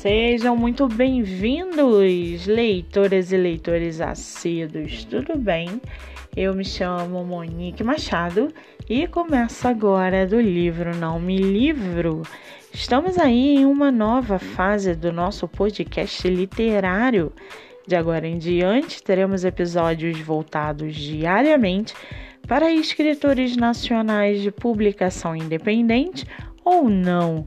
Sejam muito bem-vindos, leitoras e leitores assíduos, tudo bem? Eu me chamo Monique Machado e começo agora do livro Não Me Livro. Estamos aí em uma nova fase do nosso podcast literário. De agora em diante, teremos episódios voltados diariamente para escritores nacionais de publicação independente ou não.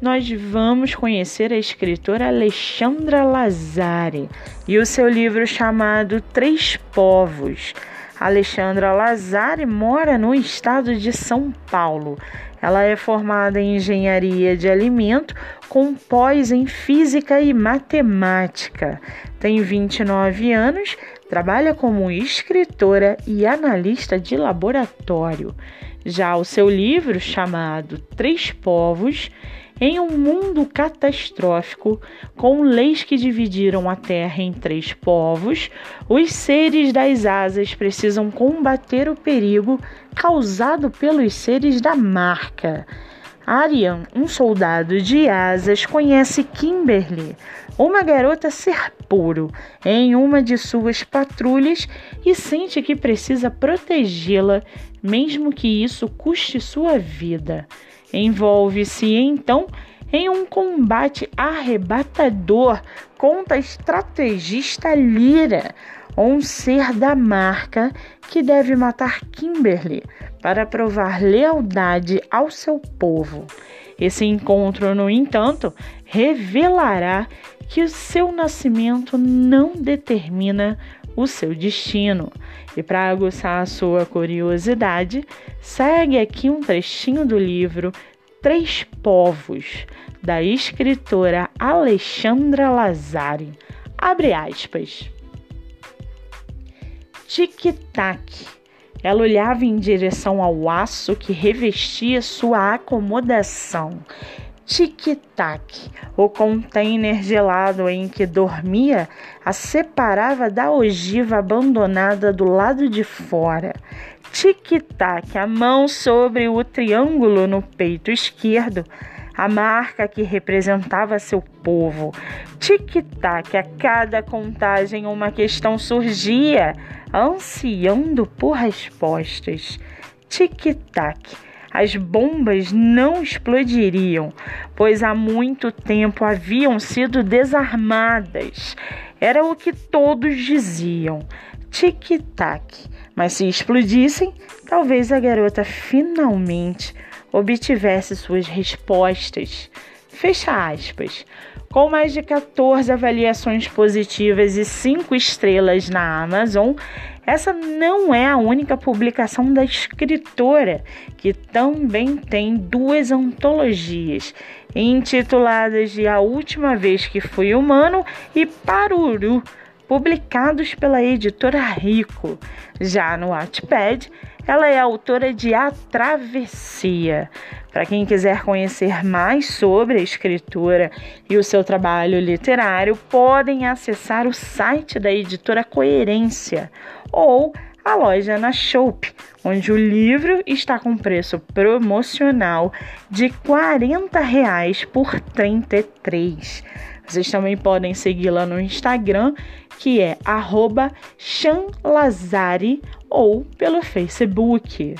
nós vamos conhecer a escritora Alexandra Lazari e o seu livro chamado Três Povos. Alexandra Lazari mora no estado de São Paulo. Ela é formada em engenharia de alimento com pós em física e matemática. Tem 29 anos, trabalha como escritora e analista de laboratório. Já o seu livro, chamado Três Povos, em um mundo catastrófico, com leis que dividiram a terra em três povos, os seres das asas precisam combater o perigo causado pelos seres da marca. Arian, um soldado de asas, conhece Kimberly, uma garota ser puro, em uma de suas patrulhas e sente que precisa protegê-la mesmo que isso custe sua vida. Envolve-se então em um combate arrebatador contra a estrategista Lyra, um ser da marca que deve matar Kimberly para provar lealdade ao seu povo. Esse encontro, no entanto, revelará que o seu nascimento não determina o seu destino. E para aguçar a sua curiosidade, segue aqui um trechinho do livro Três Povos, da escritora Alexandra Lazari. Abre aspas. Tic-tac. Ela olhava em direção ao aço que revestia sua acomodação tic-tac. O container gelado em que dormia a separava da ogiva abandonada do lado de fora. Tic-tac, a mão sobre o triângulo no peito esquerdo, a marca que representava seu povo. Tic-tac, a cada contagem uma questão surgia, ansiando por respostas. Tic-tac as bombas não explodiriam, pois há muito tempo haviam sido desarmadas. Era o que todos diziam. Tic-tac. Mas se explodissem, talvez a garota finalmente obtivesse suas respostas. Fecha aspas. Com mais de 14 avaliações positivas e 5 estrelas na Amazon, essa não é a única publicação da escritora, que também tem duas antologias, intituladas de A Última Vez que Fui Humano e Paruru, publicados pela editora Rico. Já no Wattpad, ela é autora de A Travessia. Para quem quiser conhecer mais sobre a escritora e o seu trabalho literário, podem acessar o site da editora Coerência ou a loja na Shop, onde o livro está com preço promocional de 40 reais por 33. Vocês também podem segui-la no Instagram, que é @chanlazari ou pelo Facebook.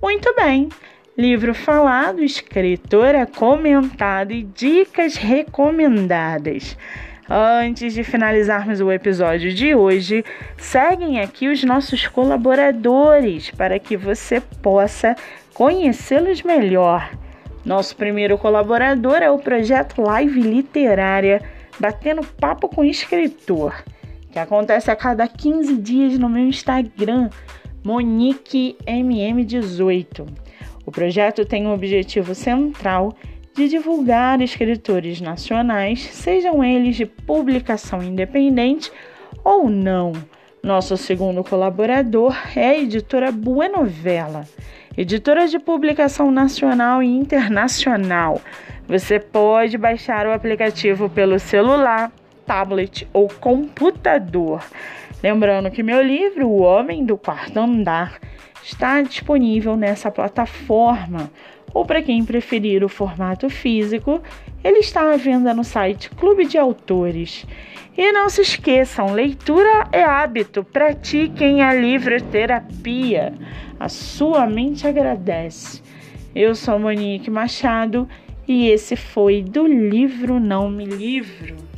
Muito bem. Livro falado, escritora comentada e dicas recomendadas. Antes de finalizarmos o episódio de hoje, seguem aqui os nossos colaboradores para que você possa conhecê-los melhor. Nosso primeiro colaborador é o projeto Live Literária Batendo Papo com Escritor, que acontece a cada 15 dias no meu Instagram, MoniqueMM18. O projeto tem um objetivo central de divulgar escritores nacionais, sejam eles de publicação independente ou não. Nosso segundo colaborador é a editora Buenovela, editora de publicação nacional e internacional. Você pode baixar o aplicativo pelo celular, tablet ou computador. Lembrando que meu livro, O Homem do Quarto Andar, está disponível nessa plataforma ou para quem preferir o formato físico, ele está à venda no site Clube de Autores. E não se esqueçam, leitura é hábito, pratiquem a livroterapia. A sua mente agradece. Eu sou Monique Machado e esse foi do livro Não Me Livro.